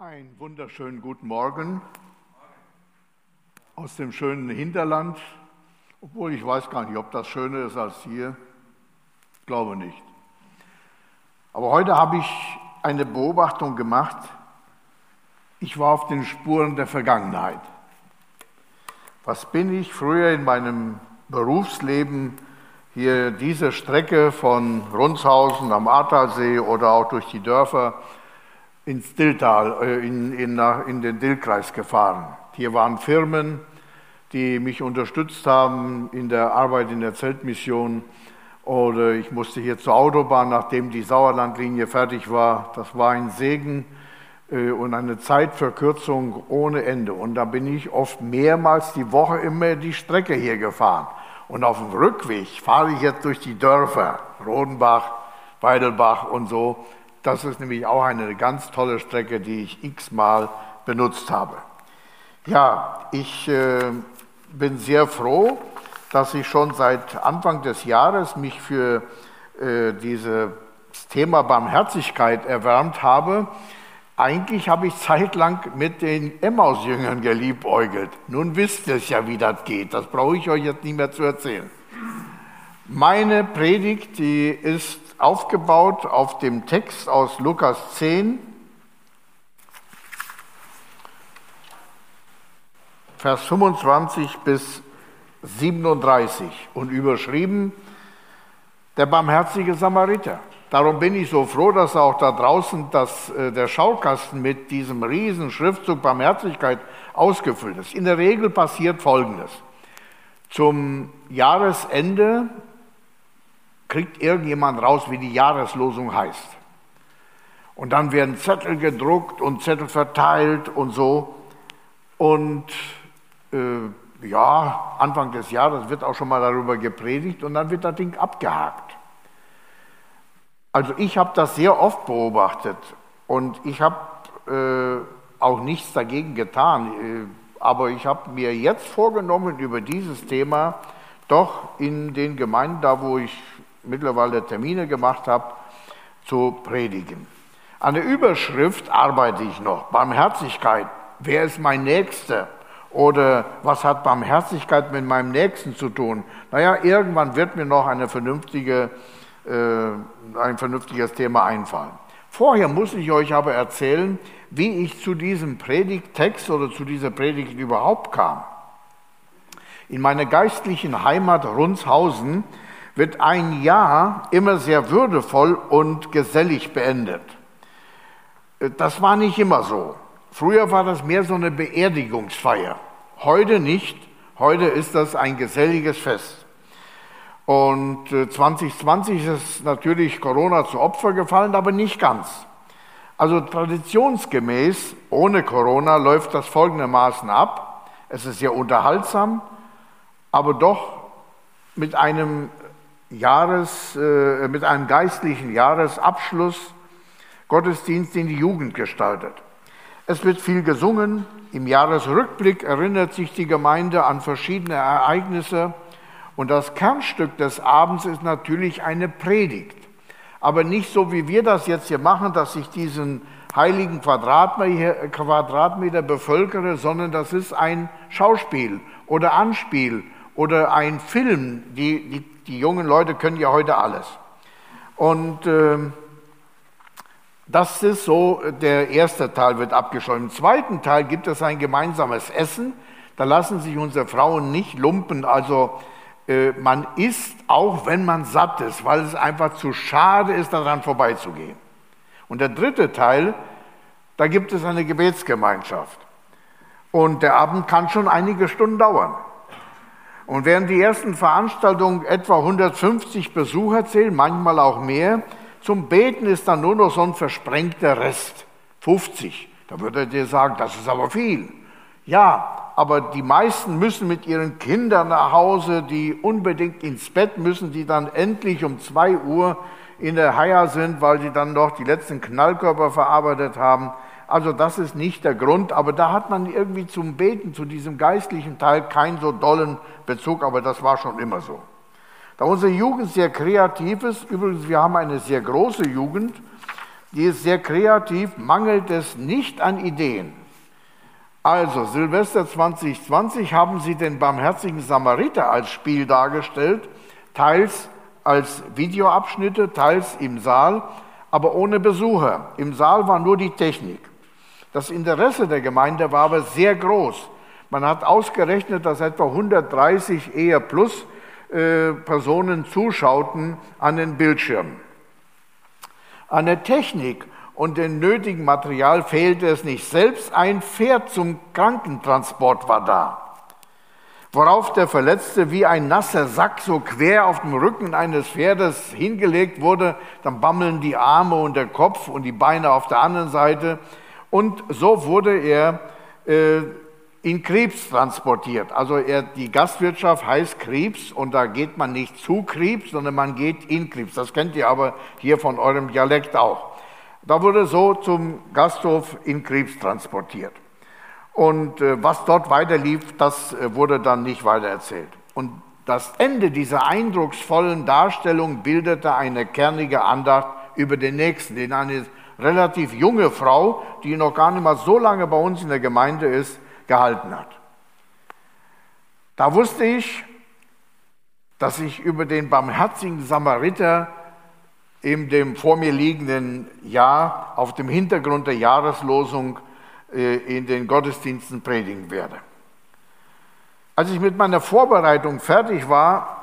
Einen wunderschönen guten Morgen aus dem schönen Hinterland, obwohl ich weiß gar nicht, ob das schöner ist als hier. Ich glaube nicht. Aber heute habe ich eine Beobachtung gemacht. Ich war auf den Spuren der Vergangenheit. Was bin ich früher in meinem Berufsleben hier diese Strecke von Runshausen am Ahrtalsee oder auch durch die Dörfer ins Dilltal, äh, in, in, in den Dillkreis gefahren. Hier waren Firmen, die mich unterstützt haben in der Arbeit in der Zeltmission. Oder ich musste hier zur Autobahn, nachdem die Sauerlandlinie fertig war. Das war ein Segen äh, und eine Zeitverkürzung ohne Ende. Und da bin ich oft mehrmals die Woche immer die Strecke hier gefahren. Und auf dem Rückweg fahre ich jetzt durch die Dörfer, Rodenbach, Weidelbach und so. Das ist nämlich auch eine ganz tolle Strecke, die ich x-mal benutzt habe. Ja, ich äh, bin sehr froh, dass ich schon seit Anfang des Jahres mich für äh, dieses Thema Barmherzigkeit erwärmt habe. Eigentlich habe ich zeitlang mit den Emmaus-Jüngern geliebäugelt. Nun wisst ihr es ja, wie das geht. Das brauche ich euch jetzt nicht mehr zu erzählen. Meine Predigt, die ist aufgebaut auf dem Text aus Lukas 10, Vers 25 bis 37 und überschrieben der barmherzige Samariter. Darum bin ich so froh, dass auch da draußen das, äh, der Schaukasten mit diesem riesen Schriftzug Barmherzigkeit ausgefüllt ist. In der Regel passiert Folgendes. Zum Jahresende kriegt irgendjemand raus, wie die Jahreslosung heißt. Und dann werden Zettel gedruckt und Zettel verteilt und so. Und äh, ja, Anfang des Jahres wird auch schon mal darüber gepredigt und dann wird das Ding abgehakt. Also ich habe das sehr oft beobachtet und ich habe äh, auch nichts dagegen getan. Äh, aber ich habe mir jetzt vorgenommen, über dieses Thema doch in den Gemeinden, da wo ich mittlerweile Termine gemacht habe, zu predigen. An der Überschrift arbeite ich noch. Barmherzigkeit. Wer ist mein Nächster? Oder was hat Barmherzigkeit mit meinem Nächsten zu tun? Naja, irgendwann wird mir noch eine vernünftige, äh, ein vernünftiges Thema einfallen. Vorher muss ich euch aber erzählen, wie ich zu diesem Predigttext oder zu dieser Predigt überhaupt kam. In meiner geistlichen Heimat Runshausen wird ein Jahr immer sehr würdevoll und gesellig beendet. Das war nicht immer so. Früher war das mehr so eine Beerdigungsfeier. Heute nicht. Heute ist das ein geselliges Fest. Und 2020 äh, ist natürlich Corona zu Opfer gefallen, aber nicht ganz. Also traditionsgemäß, ohne Corona, läuft das folgendermaßen ab. Es ist sehr unterhaltsam, aber doch mit einem Jahres, äh, mit einem geistlichen Jahresabschluss Gottesdienst in die Jugend gestaltet. Es wird viel gesungen. Im Jahresrückblick erinnert sich die Gemeinde an verschiedene Ereignisse. Und das Kernstück des Abends ist natürlich eine Predigt. Aber nicht so, wie wir das jetzt hier machen, dass ich diesen heiligen Quadratmeter, Quadratmeter bevölkere, sondern das ist ein Schauspiel oder Anspiel oder ein Film. Die, die die jungen Leute können ja heute alles. Und äh, das ist so, der erste Teil wird abgeschlossen. Im zweiten Teil gibt es ein gemeinsames Essen. Da lassen sich unsere Frauen nicht lumpen. Also äh, man isst auch, wenn man satt ist, weil es einfach zu schade ist, daran vorbeizugehen. Und der dritte Teil, da gibt es eine Gebetsgemeinschaft. Und der Abend kann schon einige Stunden dauern. Und während die ersten Veranstaltungen etwa 150 Besucher zählen, manchmal auch mehr, zum Beten ist dann nur noch so ein versprengter Rest, 50. Da würdet ihr sagen, das ist aber viel. Ja, aber die meisten müssen mit ihren Kindern nach Hause, die unbedingt ins Bett müssen, die dann endlich um zwei Uhr in der Haia sind, weil sie dann noch die letzten Knallkörper verarbeitet haben. Also das ist nicht der Grund, aber da hat man irgendwie zum Beten, zu diesem geistlichen Teil keinen so dollen Bezug, aber das war schon immer so. Da unsere Jugend sehr kreativ ist, übrigens, wir haben eine sehr große Jugend, die ist sehr kreativ, mangelt es nicht an Ideen. Also, Silvester 2020 haben sie den barmherzigen Samariter als Spiel dargestellt, teils als Videoabschnitte, teils im Saal, aber ohne Besucher. Im Saal war nur die Technik. Das Interesse der Gemeinde war aber sehr groß. Man hat ausgerechnet, dass etwa 130 eher plus äh, Personen zuschauten an den Bildschirmen. An der Technik und dem nötigen Material fehlte es nicht. Selbst ein Pferd zum Krankentransport war da. Worauf der Verletzte wie ein nasser Sack so quer auf dem Rücken eines Pferdes hingelegt wurde, dann bammeln die Arme und der Kopf und die Beine auf der anderen Seite. Und so wurde er äh, in Krebs transportiert. Also er, die Gastwirtschaft heißt Krebs und da geht man nicht zu Krebs, sondern man geht in Krebs. Das kennt ihr aber hier von eurem Dialekt auch. Da wurde so zum Gasthof in Krebs transportiert. Und äh, was dort weiterlief, das äh, wurde dann nicht weiter erzählt. Und das Ende dieser eindrucksvollen Darstellung bildete eine kernige Andacht über den Nächsten, den eine relativ junge Frau, die noch gar nicht mal so lange bei uns in der Gemeinde ist, gehalten hat. Da wusste ich, dass ich über den barmherzigen Samariter in dem vor mir liegenden Jahr auf dem Hintergrund der Jahreslosung äh, in den Gottesdiensten predigen werde. Als ich mit meiner Vorbereitung fertig war,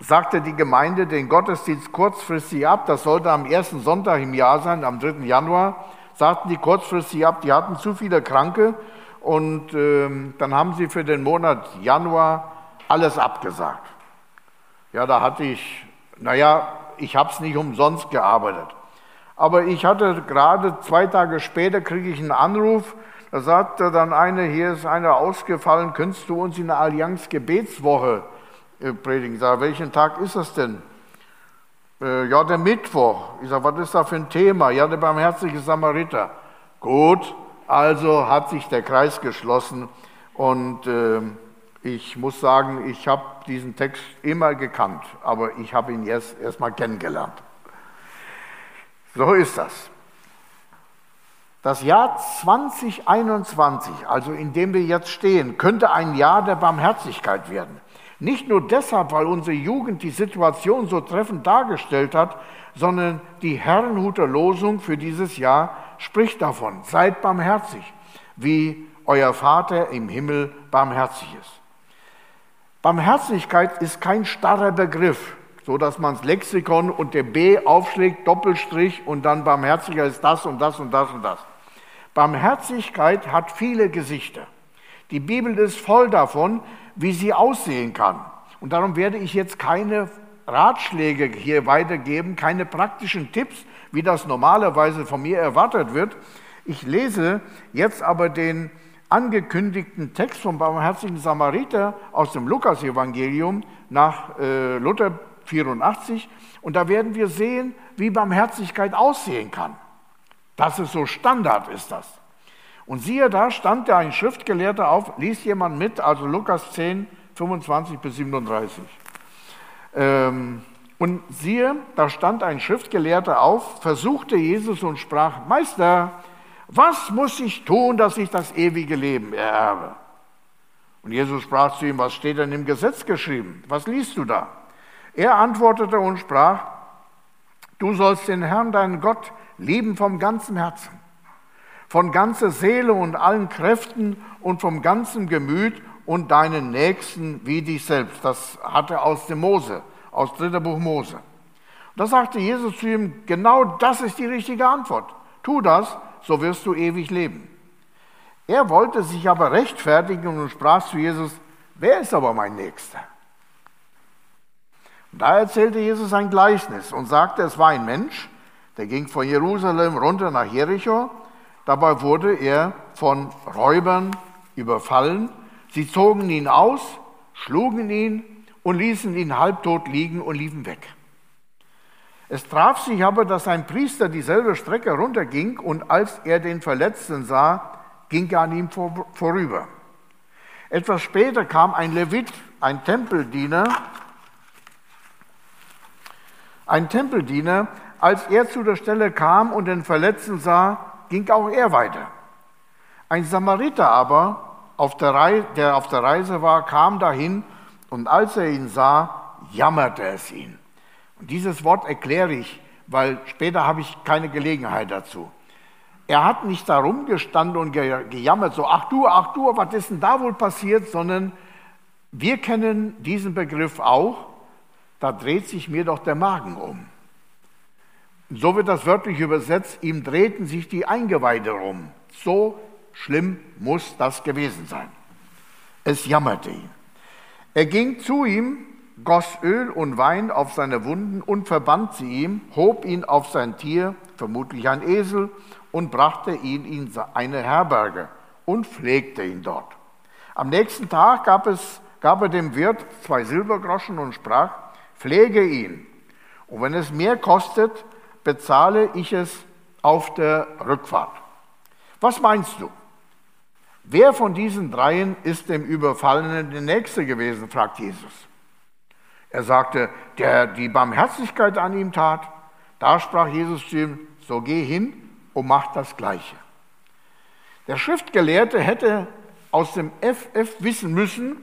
sagte die Gemeinde den Gottesdienst kurzfristig ab. Das sollte am ersten Sonntag im Jahr sein, am 3. Januar. Sagten die kurzfristig ab, die hatten zu viele Kranke und ähm, dann haben sie für den Monat Januar alles abgesagt. Ja, da hatte ich, naja, ich habe es nicht umsonst gearbeitet. Aber ich hatte gerade zwei Tage später, kriege ich einen Anruf, da sagte dann einer, hier ist einer ausgefallen, könntest du uns in der Allianz Gebetswoche äh, predigen? Ich sage, welchen Tag ist das denn? Äh, ja, der Mittwoch. Ich sage, was ist da für ein Thema? Ja, der barmherzige Samariter. Gut, also hat sich der Kreis geschlossen und äh, ich muss sagen, ich habe diesen Text immer gekannt, aber ich habe ihn jetzt erst mal kennengelernt. So ist das. Das Jahr 2021, also in dem wir jetzt stehen, könnte ein Jahr der Barmherzigkeit werden. Nicht nur deshalb, weil unsere Jugend die Situation so treffend dargestellt hat, sondern die Herrenhuter Losung für dieses Jahr spricht davon, seid barmherzig, wie euer Vater im Himmel barmherzig ist. Barmherzigkeit ist kein starrer Begriff, so dass man das Lexikon und der B aufschlägt, Doppelstrich und dann barmherziger ist das und das und das und das. Barmherzigkeit hat viele Gesichter. Die Bibel ist voll davon, wie sie aussehen kann. Und darum werde ich jetzt keine Ratschläge hier weitergeben, keine praktischen Tipps, wie das normalerweise von mir erwartet wird. Ich lese jetzt aber den angekündigten Text vom barmherzigen Samariter aus dem Lukas-Evangelium nach äh, Luther 84 und da werden wir sehen, wie Barmherzigkeit aussehen kann. Das ist so Standard ist das. Und siehe, da stand da ein Schriftgelehrter auf, liest jemand mit, also Lukas 10, 25 bis 37. Ähm, und siehe, da stand ein Schriftgelehrter auf, versuchte Jesus und sprach, Meister, was muss ich tun, dass ich das ewige Leben ererbe? Und Jesus sprach zu ihm, was steht denn im Gesetz geschrieben? Was liest du da? Er antwortete und sprach, du sollst den Herrn, deinen Gott, lieben vom ganzen Herzen, von ganzer Seele und allen Kräften und vom ganzen Gemüt und deinen Nächsten wie dich selbst. Das hatte aus dem Mose aus 3. Buch Mose. da sagte Jesus zu ihm, genau das ist die richtige Antwort. Tu das, so wirst du ewig leben. Er wollte sich aber rechtfertigen und sprach zu Jesus, wer ist aber mein Nächster? Und da erzählte Jesus ein Gleichnis und sagte, es war ein Mensch, der ging von Jerusalem runter nach Jericho. Dabei wurde er von Räubern überfallen. Sie zogen ihn aus, schlugen ihn und ließen ihn halbtot liegen und liefen weg. Es traf sich aber, dass ein Priester dieselbe Strecke runterging und als er den Verletzten sah, ging er an ihm vorüber. Etwas später kam ein Levit, ein Tempeldiener, ein Tempeldiener als er zu der Stelle kam und den Verletzten sah, ging auch er weiter. Ein Samariter aber, auf der, der auf der Reise war, kam dahin und als er ihn sah, jammerte es ihn. Und dieses Wort erkläre ich, weil später habe ich keine Gelegenheit dazu. Er hat nicht da rumgestanden und gejammert, so, ach du, ach du, was ist denn da wohl passiert, sondern wir kennen diesen Begriff auch, da dreht sich mir doch der Magen um. So wird das wörtlich übersetzt, ihm drehten sich die Eingeweide rum. So schlimm muss das gewesen sein. Es jammerte ihn. Er ging zu ihm, goss Öl und Wein auf seine Wunden und verband sie ihm, hob ihn auf sein Tier, vermutlich ein Esel, und brachte ihn in eine Herberge und pflegte ihn dort. Am nächsten Tag gab, es, gab er dem Wirt zwei Silbergroschen und sprach, pflege ihn. Und wenn es mehr kostet, bezahle ich es auf der Rückfahrt. Was meinst du? Wer von diesen dreien ist dem Überfallenen der Nächste gewesen? fragt Jesus. Er sagte, der die Barmherzigkeit an ihm tat. Da sprach Jesus zu ihm, so geh hin und mach das Gleiche. Der Schriftgelehrte hätte aus dem FF wissen müssen,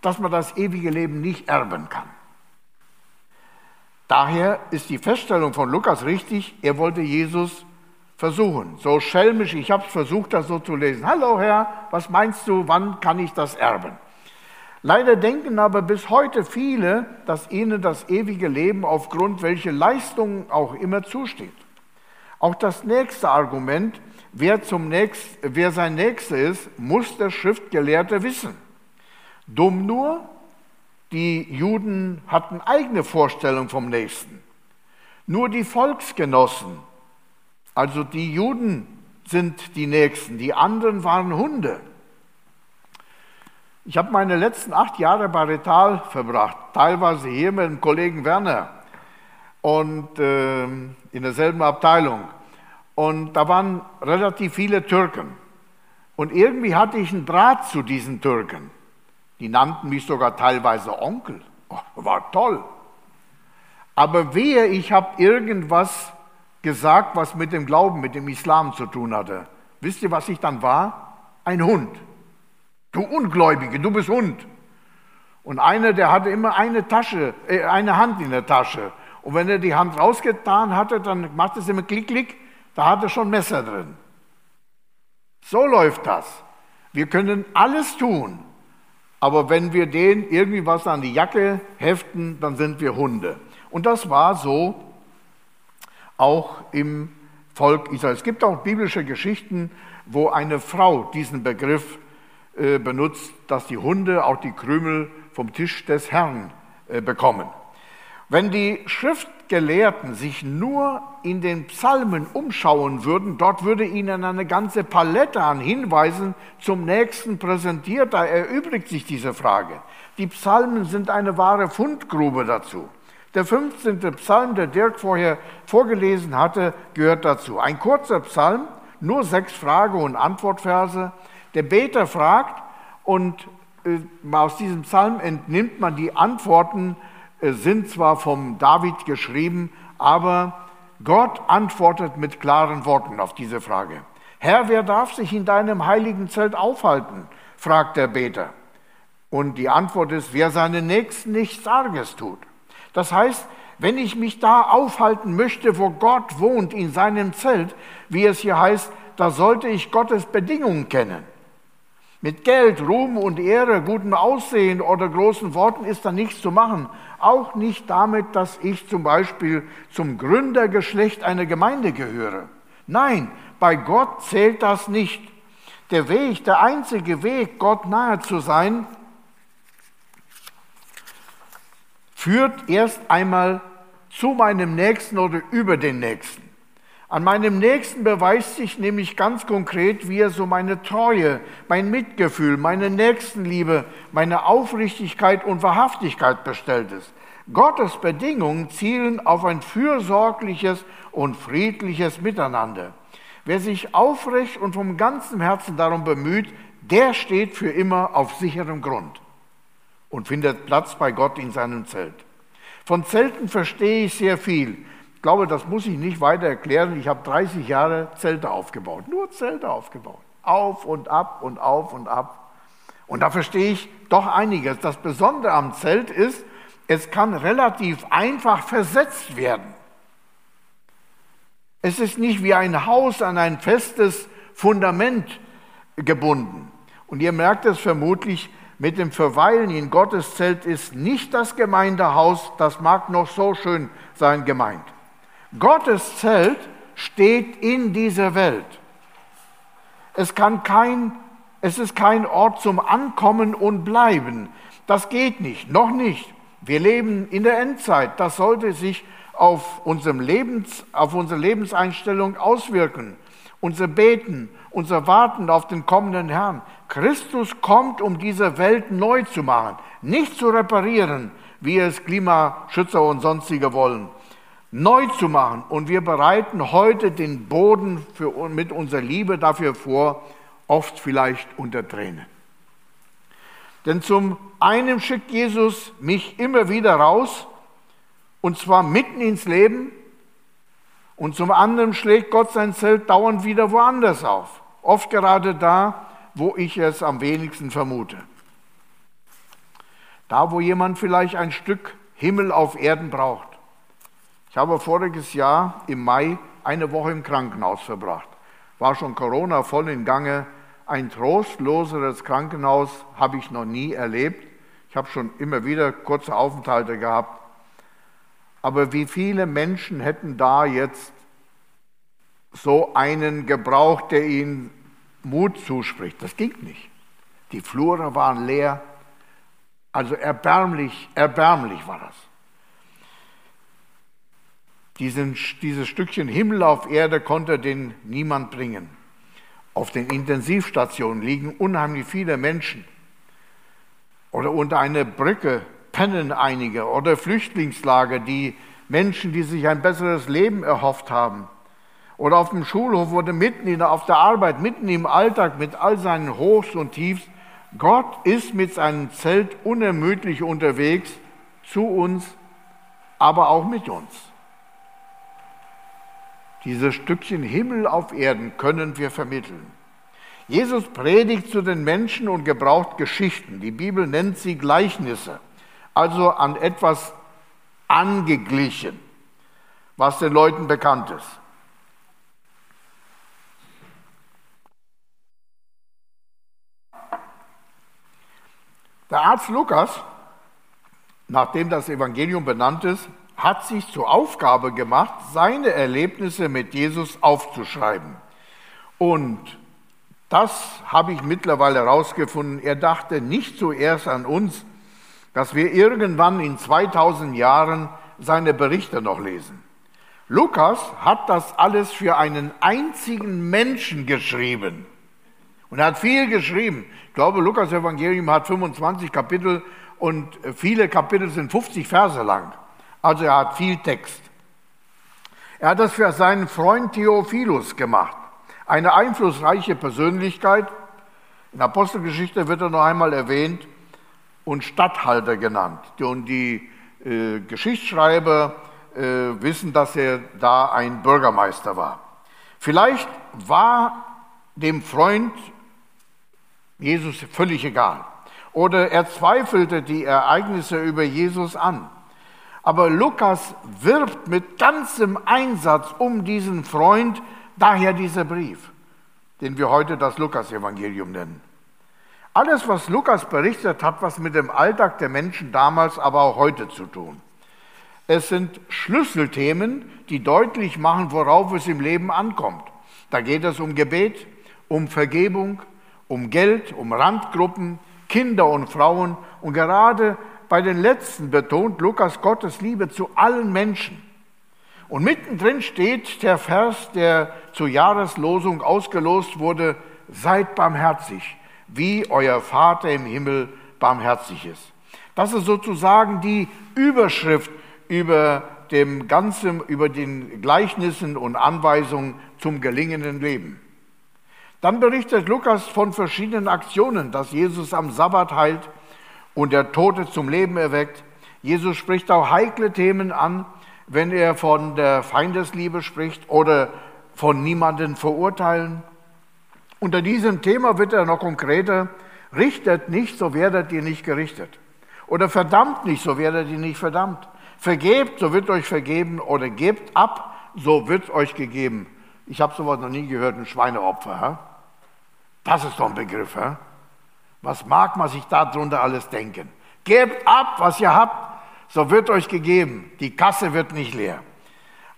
dass man das ewige Leben nicht erben kann. Daher ist die Feststellung von Lukas richtig, er wollte Jesus versuchen. So schelmisch, ich habe versucht, das so zu lesen. Hallo Herr, was meinst du, wann kann ich das erben? Leider denken aber bis heute viele, dass ihnen das ewige Leben aufgrund welcher Leistungen auch immer zusteht. Auch das nächste Argument, wer, zum Nächst, wer sein Nächster ist, muss der Schriftgelehrte wissen. Dumm nur, die Juden hatten eigene Vorstellungen vom Nächsten. Nur die Volksgenossen, also die Juden sind die Nächsten, die anderen waren Hunde. Ich habe meine letzten acht Jahre bei Retal verbracht, teilweise hier mit dem Kollegen Werner und äh, in derselben Abteilung. Und da waren relativ viele Türken. Und irgendwie hatte ich einen Draht zu diesen Türken. Die nannten mich sogar teilweise Onkel. Oh, war toll. Aber wehe, ich habe irgendwas gesagt, was mit dem Glauben, mit dem Islam zu tun hatte. Wisst ihr, was ich dann war? Ein Hund. Du Ungläubige, du bist Hund. Und einer, der hatte immer eine Tasche, äh, eine Hand in der Tasche. Und wenn er die Hand rausgetan hatte, dann machte es immer klick, klick, da hatte er schon Messer drin. So läuft das. Wir können alles tun, aber wenn wir denen irgendwie was an die Jacke heften, dann sind wir Hunde. Und das war so auch im Volk Israel. Es gibt auch biblische Geschichten, wo eine Frau diesen Begriff äh, benutzt, dass die Hunde auch die Krümel vom Tisch des Herrn äh, bekommen. Wenn die Schriftgelehrten sich nur in den Psalmen umschauen würden, dort würde ihnen eine ganze Palette an Hinweisen zum Nächsten präsentiert. Da erübrigt sich diese Frage. Die Psalmen sind eine wahre Fundgrube dazu. Der 15. Psalm, der Dirk vorher vorgelesen hatte, gehört dazu. Ein kurzer Psalm, nur sechs Frage- und Antwortverse. Der Beter fragt und äh, aus diesem Psalm entnimmt man die Antworten sind zwar vom David geschrieben, aber Gott antwortet mit klaren Worten auf diese Frage. Herr, wer darf sich in deinem heiligen Zelt aufhalten? fragt der Beter. Und die Antwort ist, wer seinen Nächsten nichts Arges tut. Das heißt, wenn ich mich da aufhalten möchte, wo Gott wohnt, in seinem Zelt, wie es hier heißt, da sollte ich Gottes Bedingungen kennen. Mit Geld, Ruhm und Ehre, gutem Aussehen oder großen Worten ist da nichts zu machen. Auch nicht damit, dass ich zum Beispiel zum Gründergeschlecht einer Gemeinde gehöre. Nein, bei Gott zählt das nicht. Der Weg, der einzige Weg, Gott nahe zu sein, führt erst einmal zu meinem Nächsten oder über den Nächsten. An meinem Nächsten beweist sich nämlich ganz konkret, wie er so meine Treue, mein Mitgefühl, meine Nächstenliebe, meine Aufrichtigkeit und Wahrhaftigkeit bestellt ist. Gottes Bedingungen zielen auf ein fürsorgliches und friedliches Miteinander. Wer sich aufrecht und vom ganzen Herzen darum bemüht, der steht für immer auf sicherem Grund und findet Platz bei Gott in seinem Zelt. Von Zelten verstehe ich sehr viel. Glaube, das muss ich nicht weiter erklären. Ich habe 30 Jahre Zelte aufgebaut, nur Zelte aufgebaut. Auf und ab und auf und ab. Und da verstehe ich doch einiges. Das Besondere am Zelt ist, es kann relativ einfach versetzt werden. Es ist nicht wie ein Haus an ein festes Fundament gebunden. Und ihr merkt es vermutlich, mit dem Verweilen in Gottes Zelt ist nicht das Gemeindehaus, das mag noch so schön sein, gemeint. Gottes Zelt steht in dieser Welt. Es, kann kein, es ist kein Ort zum Ankommen und Bleiben. Das geht nicht, noch nicht. Wir leben in der Endzeit. Das sollte sich auf, unserem Lebens, auf unsere Lebenseinstellung auswirken. Unser Beten, unser Warten auf den kommenden Herrn. Christus kommt, um diese Welt neu zu machen, nicht zu reparieren, wie es Klimaschützer und sonstige wollen. Neu zu machen. Und wir bereiten heute den Boden für, mit unserer Liebe dafür vor, oft vielleicht unter Tränen. Denn zum einen schickt Jesus mich immer wieder raus, und zwar mitten ins Leben, und zum anderen schlägt Gott sein Zelt dauernd wieder woanders auf, oft gerade da, wo ich es am wenigsten vermute. Da, wo jemand vielleicht ein Stück Himmel auf Erden braucht. Ich habe voriges Jahr im Mai eine Woche im Krankenhaus verbracht. War schon Corona voll in Gange. Ein trostloseres Krankenhaus habe ich noch nie erlebt. Ich habe schon immer wieder kurze Aufenthalte gehabt. Aber wie viele Menschen hätten da jetzt so einen gebraucht, der ihnen Mut zuspricht? Das ging nicht. Die Flure waren leer. Also erbärmlich, erbärmlich war das. Diesen, dieses Stückchen Himmel auf Erde konnte den niemand bringen. Auf den Intensivstationen liegen unheimlich viele Menschen. Oder unter einer Brücke pennen einige. Oder Flüchtlingslager, die Menschen, die sich ein besseres Leben erhofft haben. Oder auf dem Schulhof oder mitten in, auf der Arbeit, mitten im Alltag mit all seinen Hochs und Tiefs. Gott ist mit seinem Zelt unermüdlich unterwegs zu uns, aber auch mit uns. Dieses Stückchen Himmel auf Erden können wir vermitteln. Jesus predigt zu den Menschen und gebraucht Geschichten. Die Bibel nennt sie Gleichnisse, also an etwas angeglichen, was den Leuten bekannt ist. Der Arzt Lukas, nachdem das Evangelium benannt ist, hat sich zur Aufgabe gemacht, seine Erlebnisse mit Jesus aufzuschreiben. Und das habe ich mittlerweile herausgefunden. Er dachte nicht zuerst an uns, dass wir irgendwann in 2000 Jahren seine Berichte noch lesen. Lukas hat das alles für einen einzigen Menschen geschrieben. Und er hat viel geschrieben. Ich glaube, Lukas Evangelium hat 25 Kapitel und viele Kapitel sind 50 Verse lang. Also er hat viel Text. Er hat das für seinen Freund Theophilus gemacht, eine einflussreiche Persönlichkeit. In Apostelgeschichte wird er noch einmal erwähnt und Statthalter genannt. Und die äh, Geschichtsschreiber äh, wissen, dass er da ein Bürgermeister war. Vielleicht war dem Freund Jesus völlig egal. Oder er zweifelte die Ereignisse über Jesus an. Aber Lukas wirbt mit ganzem Einsatz um diesen Freund, daher dieser Brief, den wir heute das Lukas-Evangelium nennen. Alles, was Lukas berichtet, hat was mit dem Alltag der Menschen damals, aber auch heute zu tun. Es sind Schlüsselthemen, die deutlich machen, worauf es im Leben ankommt. Da geht es um Gebet, um Vergebung, um Geld, um Randgruppen, Kinder und Frauen und gerade bei den letzten betont Lukas Gottes Liebe zu allen Menschen. Und mittendrin steht der Vers, der zur Jahreslosung ausgelost wurde, seid barmherzig, wie euer Vater im Himmel barmherzig ist. Das ist sozusagen die Überschrift über dem ganzen, über den Gleichnissen und Anweisungen zum gelingenden Leben. Dann berichtet Lukas von verschiedenen Aktionen, dass Jesus am Sabbat heilt, und der Tote zum Leben erweckt. Jesus spricht auch heikle Themen an. wenn er von der Feindesliebe spricht oder von niemanden verurteilen. Unter diesem Thema wird er noch konkreter, richtet nicht, so werdet ihr nicht gerichtet. Oder verdammt nicht, so werdet ihr nicht verdammt. Vergebt, so wird euch vergeben. Oder gebt ab, so wird euch gegeben. Ich habe sowas noch nie gehört, ein Schweineopfer. Hä? Das ist doch ein Begriff. Hä? Was mag man sich darunter alles denken? Gebt ab, was ihr habt, so wird euch gegeben. Die Kasse wird nicht leer.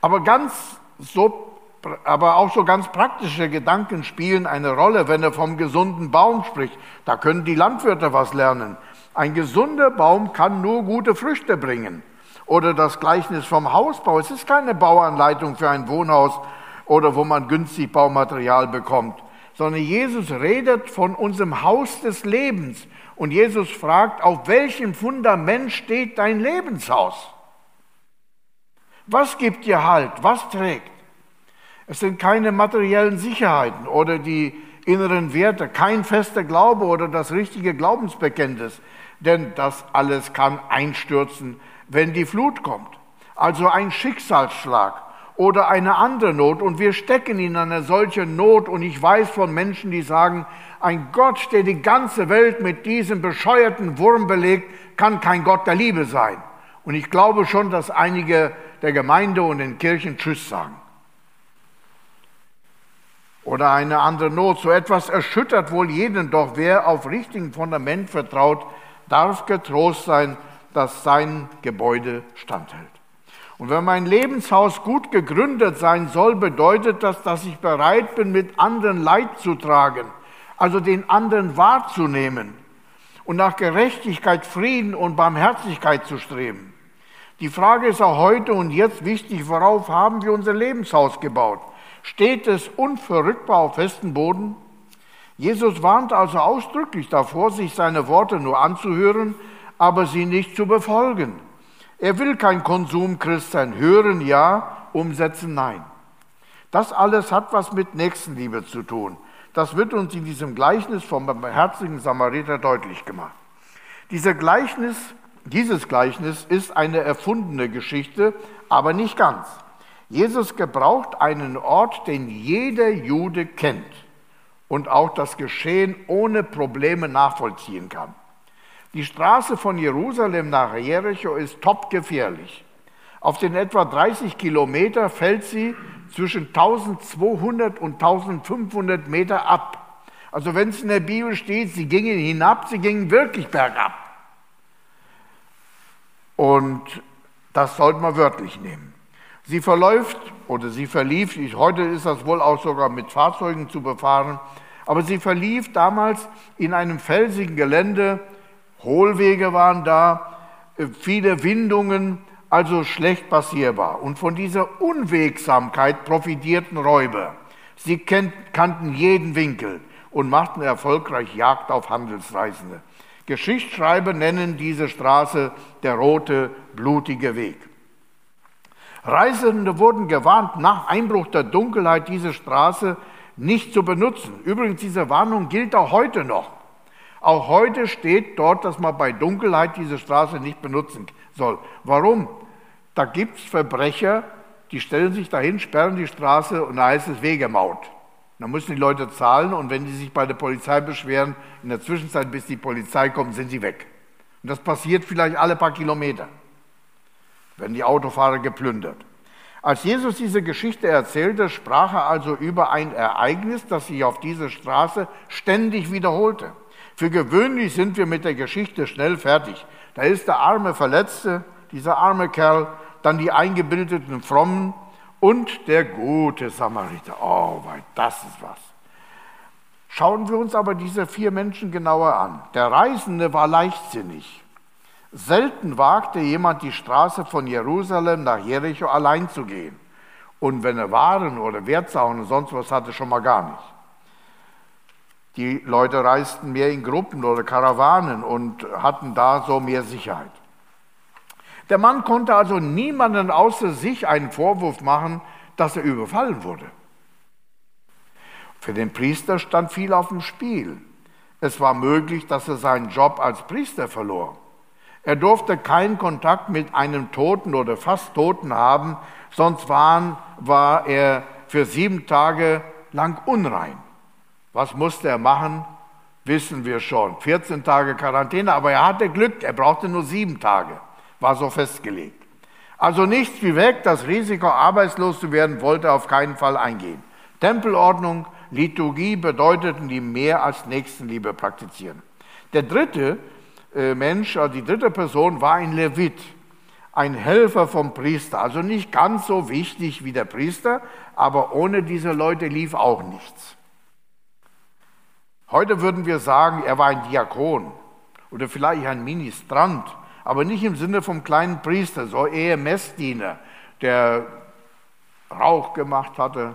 Aber ganz so, aber auch so ganz praktische Gedanken spielen eine Rolle, wenn er vom gesunden Baum spricht. Da können die Landwirte was lernen. Ein gesunder Baum kann nur gute Früchte bringen. Oder das Gleichnis vom Hausbau. Es ist keine Bauanleitung für ein Wohnhaus oder wo man günstig Baumaterial bekommt, sondern Jesus redet von unserem Haus des Lebens. Und Jesus fragt, auf welchem Fundament steht dein Lebenshaus? Was gibt dir Halt? Was trägt? Es sind keine materiellen Sicherheiten oder die inneren Werte, kein fester Glaube oder das richtige Glaubensbekenntnis, denn das alles kann einstürzen, wenn die Flut kommt. Also ein Schicksalsschlag oder eine andere Not und wir stecken in einer solchen Not und ich weiß von Menschen, die sagen, ein Gott, der die ganze Welt mit diesem bescheuerten Wurm belegt, kann kein Gott der Liebe sein. Und ich glaube schon, dass einige der Gemeinde und den Kirchen Tschüss sagen. Oder eine andere Not. So etwas erschüttert wohl jeden, doch wer auf richtigen Fundament vertraut, darf getrost sein, dass sein Gebäude standhält. Und wenn mein Lebenshaus gut gegründet sein soll, bedeutet das, dass ich bereit bin, mit anderen Leid zu tragen, also den anderen wahrzunehmen und nach Gerechtigkeit, Frieden und Barmherzigkeit zu streben. Die Frage ist auch heute und jetzt wichtig, worauf haben wir unser Lebenshaus gebaut? Steht es unverrückbar auf festem Boden? Jesus warnt also ausdrücklich davor, sich seine Worte nur anzuhören, aber sie nicht zu befolgen. Er will kein Konsumchrist sein. Hören ja, umsetzen nein. Das alles hat was mit Nächstenliebe zu tun. Das wird uns in diesem Gleichnis vom barmherzigen Samariter deutlich gemacht. Dieser Gleichnis, dieses Gleichnis ist eine erfundene Geschichte, aber nicht ganz. Jesus gebraucht einen Ort, den jeder Jude kennt und auch das Geschehen ohne Probleme nachvollziehen kann. Die Straße von Jerusalem nach Jericho ist topgefährlich. Auf den etwa 30 Kilometer fällt sie zwischen 1200 und 1500 Meter ab. Also wenn es in der Bibel steht, sie gingen hinab, sie gingen wirklich bergab. Und das sollte man wörtlich nehmen. Sie verläuft oder sie verlief, heute ist das wohl auch sogar mit Fahrzeugen zu befahren, aber sie verlief damals in einem felsigen Gelände, Hohlwege waren da, äh, viele Windungen, also schlecht passierbar. Und von dieser Unwegsamkeit profitierten Räuber. Sie kannten jeden Winkel und machten erfolgreich Jagd auf Handelsreisende. Geschichtsschreiber nennen diese Straße der rote, blutige Weg. Reisende wurden gewarnt, nach Einbruch der Dunkelheit diese Straße nicht zu benutzen. Übrigens, diese Warnung gilt auch heute noch. Auch heute steht dort, dass man bei Dunkelheit diese Straße nicht benutzen soll. Warum? Da gibt es Verbrecher, die stellen sich dahin, sperren die Straße und da heißt es Wegemaut. Da müssen die Leute zahlen und wenn die sich bei der Polizei beschweren, in der Zwischenzeit, bis die Polizei kommt, sind sie weg. Und das passiert vielleicht alle paar Kilometer, werden die Autofahrer geplündert. Als Jesus diese Geschichte erzählte, sprach er also über ein Ereignis, das sich auf dieser Straße ständig wiederholte. Für gewöhnlich sind wir mit der Geschichte schnell fertig. Da ist der arme Verletzte, dieser arme Kerl, dann die eingebildeten Frommen und der gute Samariter. Oh, weil das ist was. Schauen wir uns aber diese vier Menschen genauer an. Der Reisende war leichtsinnig. Selten wagte jemand die Straße von Jerusalem nach Jericho allein zu gehen. Und wenn er Waren oder Wertsachen und sonst was hatte, schon mal gar nicht. Die Leute reisten mehr in Gruppen oder Karawanen und hatten da so mehr Sicherheit. Der Mann konnte also niemanden außer sich einen Vorwurf machen, dass er überfallen wurde. Für den Priester stand viel auf dem Spiel. Es war möglich, dass er seinen Job als Priester verlor. Er durfte keinen Kontakt mit einem Toten oder fast Toten haben, sonst waren, war er für sieben Tage lang unrein. Was musste er machen? Wissen wir schon. 14 Tage Quarantäne, aber er hatte Glück, er brauchte nur sieben Tage. War so festgelegt. Also nichts wie weg, das Risiko, arbeitslos zu werden, wollte er auf keinen Fall eingehen. Tempelordnung, Liturgie bedeuteten die mehr als Nächstenliebe praktizieren. Der dritte äh, Mensch, also die dritte Person war ein Levit, ein Helfer vom Priester. Also nicht ganz so wichtig wie der Priester, aber ohne diese Leute lief auch nichts. Heute würden wir sagen, er war ein Diakon oder vielleicht ein Ministrant, aber nicht im Sinne vom kleinen Priester, so eher Messdiener, der Rauch gemacht hatte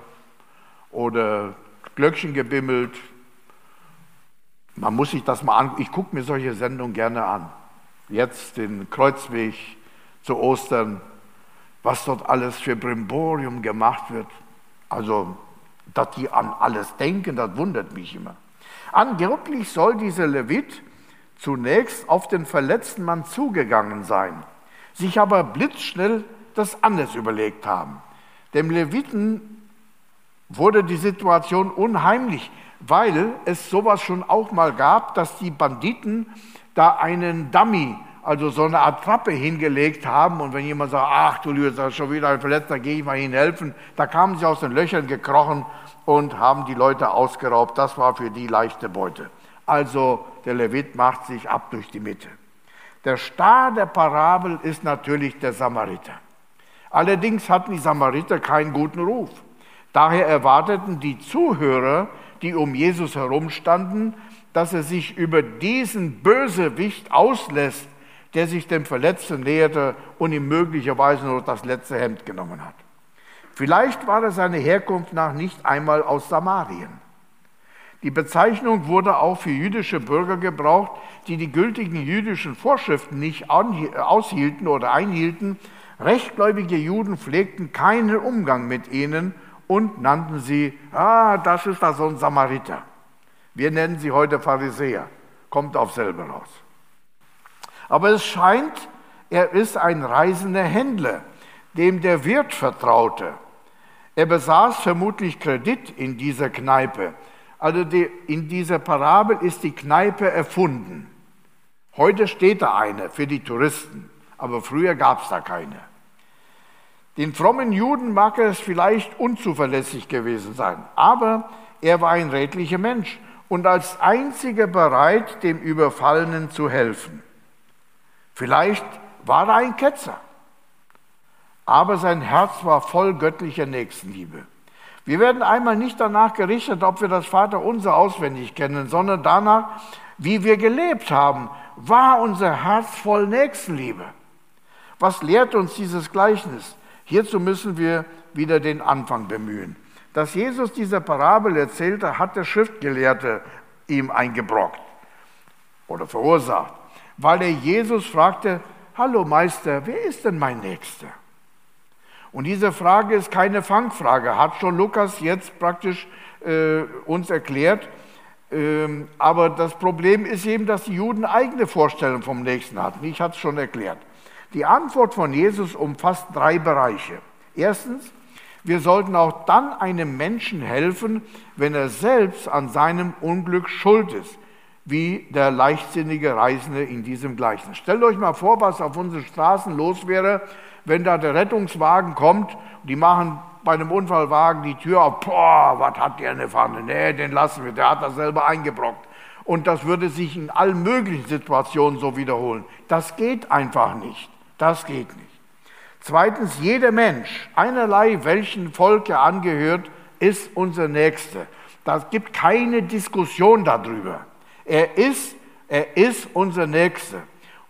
oder Glöckchen gebimmelt. Man muss sich das mal an. Ich gucke mir solche Sendungen gerne an. Jetzt den Kreuzweg zu Ostern, was dort alles für Brimborium gemacht wird. Also, dass die an alles denken, das wundert mich immer. Angeblich soll dieser Levit zunächst auf den verletzten Mann zugegangen sein, sich aber blitzschnell das anders überlegt haben. Dem Leviten wurde die Situation unheimlich, weil es sowas schon auch mal gab, dass die Banditen da einen Dummy, also so eine Attrappe hingelegt haben und wenn jemand sagt, ach du Lüge, da ist schon wieder ein Verletzter, gehe ich mal hin helfen, da kamen sie aus den Löchern gekrochen und haben die Leute ausgeraubt. Das war für die leichte Beute. Also der Levit macht sich ab durch die Mitte. Der Star der Parabel ist natürlich der Samariter. Allerdings hatten die Samariter keinen guten Ruf. Daher erwarteten die Zuhörer, die um Jesus herumstanden, dass er sich über diesen Bösewicht auslässt, der sich dem Verletzten näherte und ihm möglicherweise nur das letzte Hemd genommen hat. Vielleicht war er seine Herkunft nach nicht einmal aus Samarien. Die Bezeichnung wurde auch für jüdische Bürger gebraucht, die die gültigen jüdischen Vorschriften nicht aushielten oder einhielten. Rechtgläubige Juden pflegten keinen Umgang mit ihnen und nannten sie, ah, das ist da so ein Samariter. Wir nennen sie heute Pharisäer. Kommt auf selber raus. Aber es scheint, er ist ein reisender Händler, dem der Wirt vertraute. Er besaß vermutlich Kredit in dieser Kneipe. Also die, in dieser Parabel ist die Kneipe erfunden. Heute steht da eine für die Touristen, aber früher gab es da keine. Den frommen Juden mag es vielleicht unzuverlässig gewesen sein, aber er war ein redlicher Mensch und als einziger bereit, dem Überfallenen zu helfen. Vielleicht war er ein Ketzer aber sein Herz war voll göttlicher Nächstenliebe. Wir werden einmal nicht danach gerichtet, ob wir das Vaterunser auswendig kennen, sondern danach, wie wir gelebt haben. War unser Herz voll Nächstenliebe? Was lehrt uns dieses Gleichnis? Hierzu müssen wir wieder den Anfang bemühen. Dass Jesus diese Parabel erzählte, hat der Schriftgelehrte ihm eingebrockt oder verursacht, weil er Jesus fragte, Hallo Meister, wer ist denn mein Nächster? Und diese Frage ist keine Fangfrage, hat schon Lukas jetzt praktisch äh, uns erklärt. Ähm, aber das Problem ist eben, dass die Juden eigene Vorstellungen vom Nächsten hatten. Ich hatte es schon erklärt. Die Antwort von Jesus umfasst drei Bereiche. Erstens, wir sollten auch dann einem Menschen helfen, wenn er selbst an seinem Unglück schuld ist, wie der leichtsinnige Reisende in diesem Gleichnis. Stellt euch mal vor, was auf unseren Straßen los wäre, wenn da der Rettungswagen kommt, die machen bei einem Unfallwagen die Tür auf, boah, was hat der eine Pfanne? Nee, den lassen wir, der hat das selber eingebrockt. Und das würde sich in allen möglichen Situationen so wiederholen. Das geht einfach nicht. Das geht nicht. Zweitens, jeder Mensch, einerlei welchen Volk er angehört, ist unser Nächster. Das gibt keine Diskussion darüber. Er ist, er ist unser Nächster.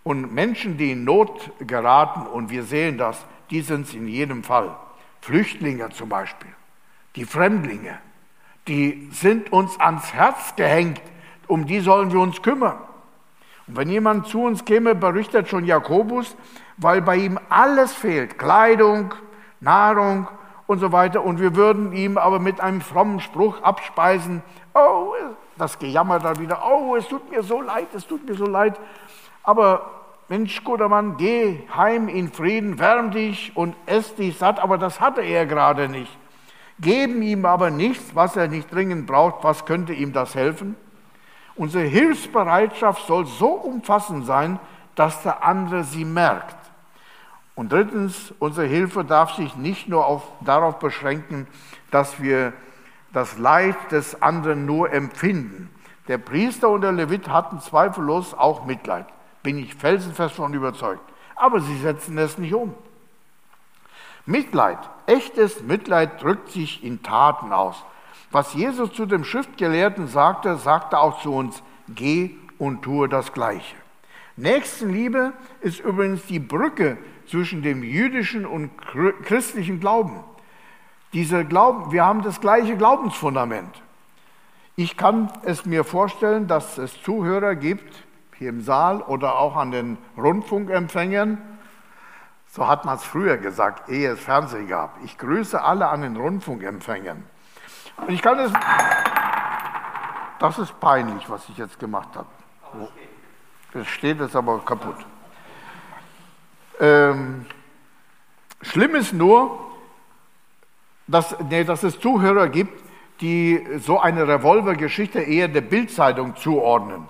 Und Menschen, die in Not geraten, und wir sehen das, die sind es in jedem Fall. Flüchtlinge zum Beispiel, die Fremdlinge, die sind uns ans Herz gehängt, um die sollen wir uns kümmern. Und wenn jemand zu uns käme, berichtet schon Jakobus, weil bei ihm alles fehlt, Kleidung, Nahrung und so weiter, und wir würden ihm aber mit einem frommen Spruch abspeisen, oh, das Gejammer da wieder, oh, es tut mir so leid, es tut mir so leid, aber Mensch, guter Mann, geh heim in Frieden, wärm dich und ess dich satt, aber das hatte er gerade nicht. Geben ihm aber nichts, was er nicht dringend braucht, was könnte ihm das helfen? Unsere Hilfsbereitschaft soll so umfassend sein, dass der andere sie merkt. Und drittens, unsere Hilfe darf sich nicht nur auf, darauf beschränken, dass wir das Leid des anderen nur empfinden. Der Priester und der Levit hatten zweifellos auch Mitleid, bin ich felsenfest von überzeugt. Aber sie setzen es nicht um. Mitleid, echtes Mitleid drückt sich in Taten aus. Was Jesus zu dem Schriftgelehrten sagte, sagte auch zu uns, geh und tue das Gleiche. Nächstenliebe ist übrigens die Brücke zwischen dem jüdischen und christlichen Glauben. Diese Glauben, wir haben das gleiche Glaubensfundament. Ich kann es mir vorstellen, dass es Zuhörer gibt, hier im Saal oder auch an den Rundfunkempfängern, so hat man es früher gesagt, ehe es Fernsehen gab. Ich grüße alle an den Rundfunkempfängern. Und ich kann es, das ist peinlich, was ich jetzt gemacht habe. Es steht jetzt aber kaputt. Ähm, schlimm ist nur, dass, nee, dass es Zuhörer gibt, die so eine Revolvergeschichte eher der Bildzeitung zuordnen.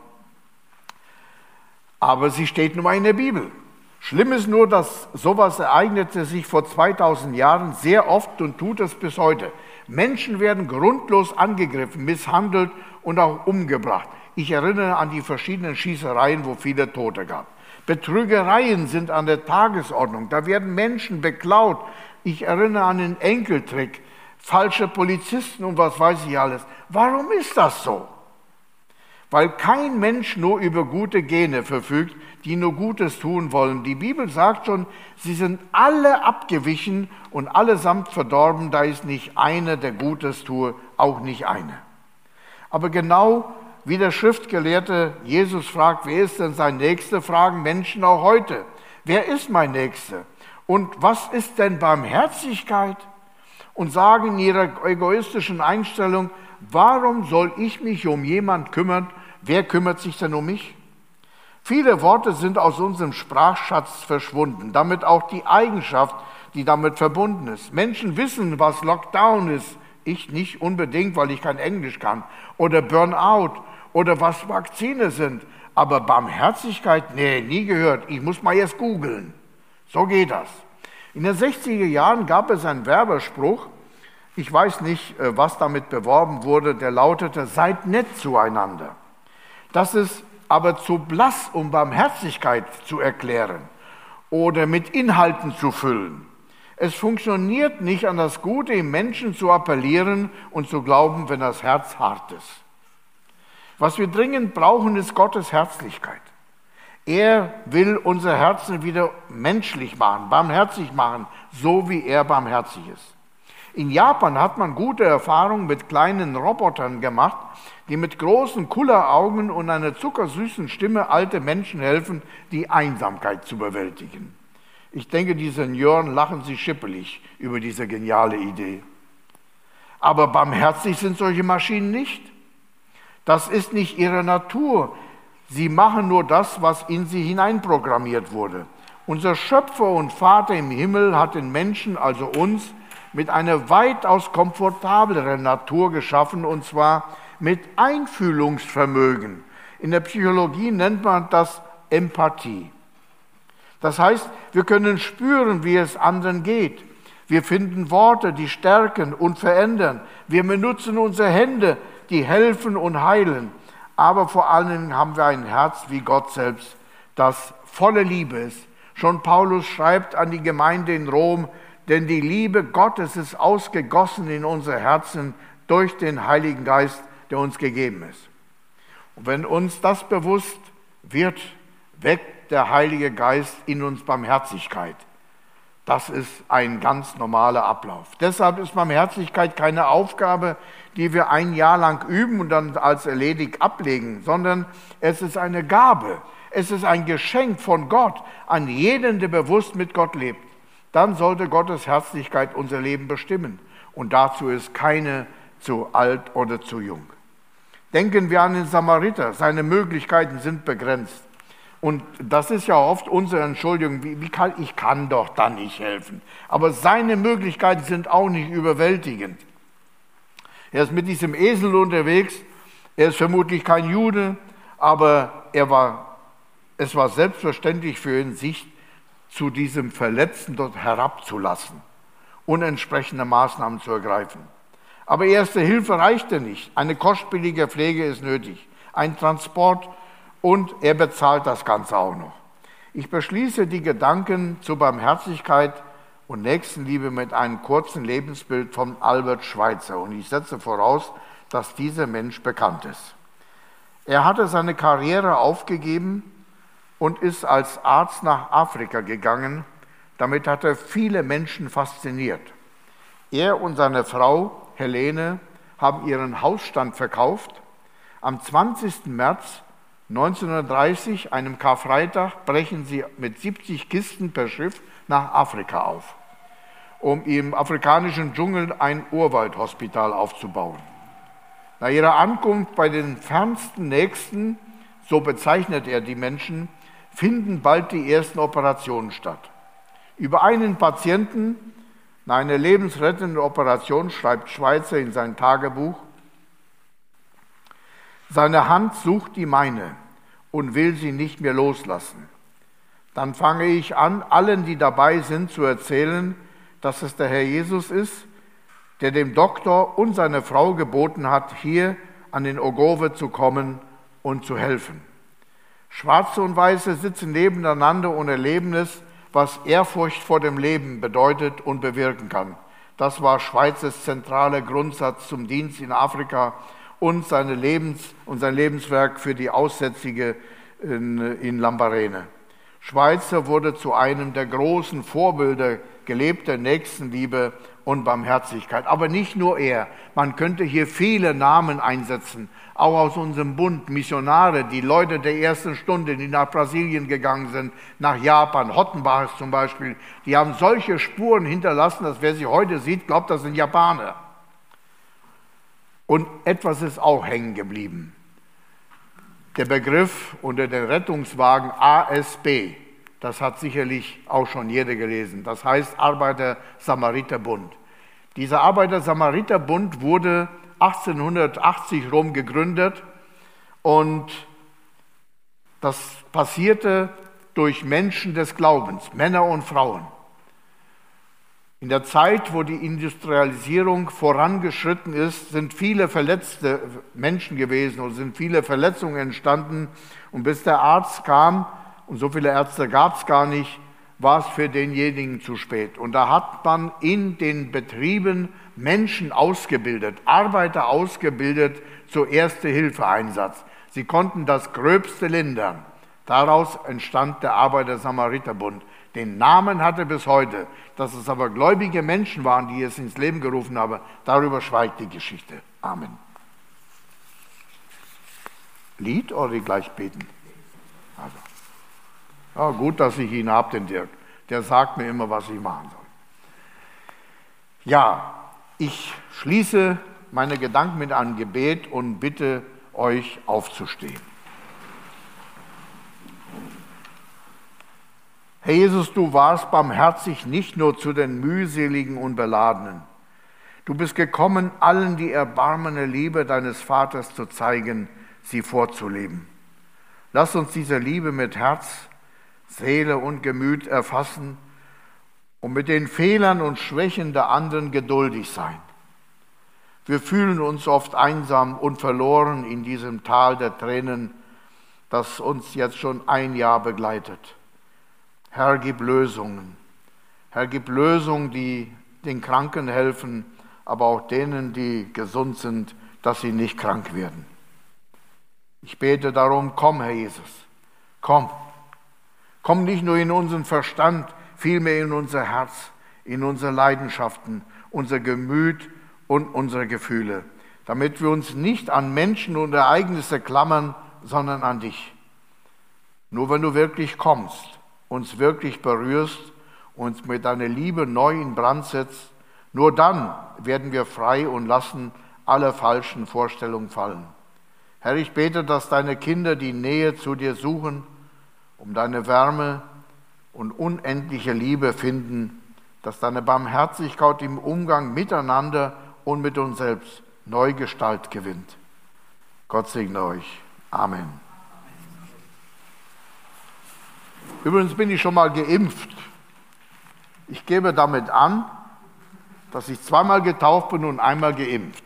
Aber sie steht nun mal in der Bibel. Schlimm ist nur, dass sowas ereignete sich vor 2000 Jahren sehr oft und tut es bis heute. Menschen werden grundlos angegriffen, misshandelt und auch umgebracht. Ich erinnere an die verschiedenen Schießereien, wo viele Tote gab. Betrügereien sind an der Tagesordnung. Da werden Menschen beklaut. Ich erinnere an den Enkeltrick, falsche Polizisten und was weiß ich alles. Warum ist das so? Weil kein Mensch nur über gute Gene verfügt, die nur Gutes tun wollen. Die Bibel sagt schon, sie sind alle abgewichen und allesamt verdorben, da ist nicht einer, der Gutes tue, auch nicht einer. Aber genau wie der Schriftgelehrte Jesus fragt, wer ist denn sein Nächster, fragen Menschen auch heute, wer ist mein Nächster? Und was ist denn Barmherzigkeit? Und sagen in ihrer egoistischen Einstellung, warum soll ich mich um jemand kümmern? Wer kümmert sich denn um mich? Viele Worte sind aus unserem Sprachschatz verschwunden, damit auch die Eigenschaft, die damit verbunden ist. Menschen wissen, was Lockdown ist, ich nicht unbedingt, weil ich kein Englisch kann, oder Burnout oder was Vakzine sind. Aber Barmherzigkeit, nee, nie gehört. Ich muss mal jetzt googeln. So geht das. In den 60er Jahren gab es einen Werbespruch, ich weiß nicht, äh, was damit beworben wurde, der lautete, seid nett zueinander. Das ist aber zu blass, um Barmherzigkeit zu erklären oder mit Inhalten zu füllen. Es funktioniert nicht, an das Gute im Menschen zu appellieren und zu glauben, wenn das Herz hart ist. Was wir dringend brauchen, ist Gottes Herzlichkeit. Er will unser Herzen wieder menschlich machen, barmherzig machen, so wie er barmherzig ist. In Japan hat man gute Erfahrungen mit kleinen Robotern gemacht, die mit großen Kulleraugen und einer zuckersüßen Stimme alte Menschen helfen, die Einsamkeit zu bewältigen. Ich denke, die Senioren lachen sich schippelig über diese geniale Idee. Aber barmherzig sind solche Maschinen nicht. Das ist nicht ihre Natur. Sie machen nur das, was in sie hineinprogrammiert wurde. Unser Schöpfer und Vater im Himmel hat den Menschen, also uns, mit einer weitaus komfortableren Natur geschaffen, und zwar mit Einfühlungsvermögen. In der Psychologie nennt man das Empathie. Das heißt, wir können spüren, wie es anderen geht. Wir finden Worte, die stärken und verändern. Wir benutzen unsere Hände, die helfen und heilen. Aber vor allen Dingen haben wir ein Herz wie Gott selbst, das volle Liebe ist. Schon Paulus schreibt an die Gemeinde in Rom, denn die Liebe Gottes ist ausgegossen in unsere Herzen durch den Heiligen Geist, der uns gegeben ist. Und wenn uns das bewusst wird, weckt der Heilige Geist in uns Barmherzigkeit. Das ist ein ganz normaler Ablauf. Deshalb ist Barmherzigkeit keine Aufgabe, die wir ein Jahr lang üben und dann als erledigt ablegen, sondern es ist eine Gabe. Es ist ein Geschenk von Gott an jeden, der bewusst mit Gott lebt. Dann sollte Gottes Herzlichkeit unser Leben bestimmen. Und dazu ist keine zu alt oder zu jung. Denken wir an den Samariter. Seine Möglichkeiten sind begrenzt. Und das ist ja oft unsere Entschuldigung, wie, wie kann, ich kann doch da nicht helfen. Aber seine Möglichkeiten sind auch nicht überwältigend. Er ist mit diesem Esel unterwegs, er ist vermutlich kein Jude, aber er war, es war selbstverständlich für ihn, sich zu diesem Verletzten dort herabzulassen und entsprechende Maßnahmen zu ergreifen. Aber erste Hilfe reichte nicht. Eine kostspielige Pflege ist nötig. Ein Transport und er bezahlt das Ganze auch noch. Ich beschließe die Gedanken zur Barmherzigkeit und Nächstenliebe mit einem kurzen Lebensbild von Albert Schweitzer. Und ich setze voraus, dass dieser Mensch bekannt ist. Er hatte seine Karriere aufgegeben und ist als Arzt nach Afrika gegangen. Damit hat er viele Menschen fasziniert. Er und seine Frau Helene haben ihren Hausstand verkauft. Am 20. März 1930, einem Karfreitag, brechen sie mit 70 Kisten per Schiff nach Afrika auf, um im afrikanischen Dschungel ein Urwaldhospital aufzubauen. Nach ihrer Ankunft bei den fernsten Nächsten, so bezeichnet er die Menschen, finden bald die ersten Operationen statt. Über einen Patienten nach einer lebensrettenden Operation schreibt Schweizer in sein Tagebuch, seine Hand sucht die meine und will sie nicht mehr loslassen. Dann fange ich an, allen, die dabei sind, zu erzählen, dass es der Herr Jesus ist, der dem Doktor und seine Frau geboten hat, hier an den Ogove zu kommen und zu helfen. Schwarze und Weiße sitzen nebeneinander und erleben es, was Ehrfurcht vor dem Leben bedeutet und bewirken kann. Das war Schweizers zentraler Grundsatz zum Dienst in Afrika und, seine Lebens und sein Lebenswerk für die Aussätzige in, in Lambarene. Schweizer wurde zu einem der großen Vorbilder gelebter Nächstenliebe und Barmherzigkeit. Aber nicht nur er. Man könnte hier viele Namen einsetzen, auch aus unserem Bund, Missionare, die Leute der ersten Stunde, die nach Brasilien gegangen sind, nach Japan, Hottenbach zum Beispiel, die haben solche Spuren hinterlassen, dass wer sie heute sieht, glaubt, das sind Japaner. Und etwas ist auch hängen geblieben. Der Begriff unter den Rettungswagen ASB, das hat sicherlich auch schon jeder gelesen. Das heißt Arbeiter-Samariter-Bund. Dieser Arbeiter-Samariter-Bund wurde 1880 rum gegründet und das passierte durch Menschen des Glaubens, Männer und Frauen. In der Zeit, wo die Industrialisierung vorangeschritten ist, sind viele verletzte Menschen gewesen und sind viele Verletzungen entstanden. Und bis der Arzt kam, und so viele Ärzte gab es gar nicht, war es für denjenigen zu spät. Und da hat man in den Betrieben Menschen ausgebildet, Arbeiter ausgebildet zur Erste-Hilfe-Einsatz. Sie konnten das Gröbste lindern. Daraus entstand der Arbeiter-Samariter-Bund. Den Namen hatte bis heute. Dass es aber gläubige Menschen waren, die es ins Leben gerufen haben, darüber schweigt die Geschichte. Amen. Lied oder gleich beten? Also. Ja, gut, dass ich ihn habe, den Dirk. Der sagt mir immer, was ich machen soll. Ja, ich schließe meine Gedanken mit einem Gebet und bitte euch aufzustehen. Herr Jesus, du warst barmherzig nicht nur zu den mühseligen und Beladenen. Du bist gekommen, allen die erbarmende Liebe deines Vaters zu zeigen, sie vorzuleben. Lass uns diese Liebe mit Herz, Seele und Gemüt erfassen und mit den Fehlern und Schwächen der anderen geduldig sein. Wir fühlen uns oft einsam und verloren in diesem Tal der Tränen, das uns jetzt schon ein Jahr begleitet. Herr, gib Lösungen. Herr, gib Lösungen, die den Kranken helfen, aber auch denen, die gesund sind, dass sie nicht krank werden. Ich bete darum, komm, Herr Jesus, komm. Komm nicht nur in unseren Verstand, vielmehr in unser Herz, in unsere Leidenschaften, unser Gemüt und unsere Gefühle, damit wir uns nicht an Menschen und Ereignisse klammern, sondern an dich. Nur wenn du wirklich kommst, uns wirklich berührst, uns mit deiner Liebe neu in Brand setzt, nur dann werden wir frei und lassen alle falschen Vorstellungen fallen. Herr, ich bete, dass deine Kinder die Nähe zu dir suchen um deine Wärme und unendliche Liebe finden, dass deine Barmherzigkeit im Umgang miteinander und mit uns selbst neue Gestalt gewinnt. Gott segne euch. Amen. Übrigens bin ich schon mal geimpft. Ich gebe damit an, dass ich zweimal getauft bin und einmal geimpft.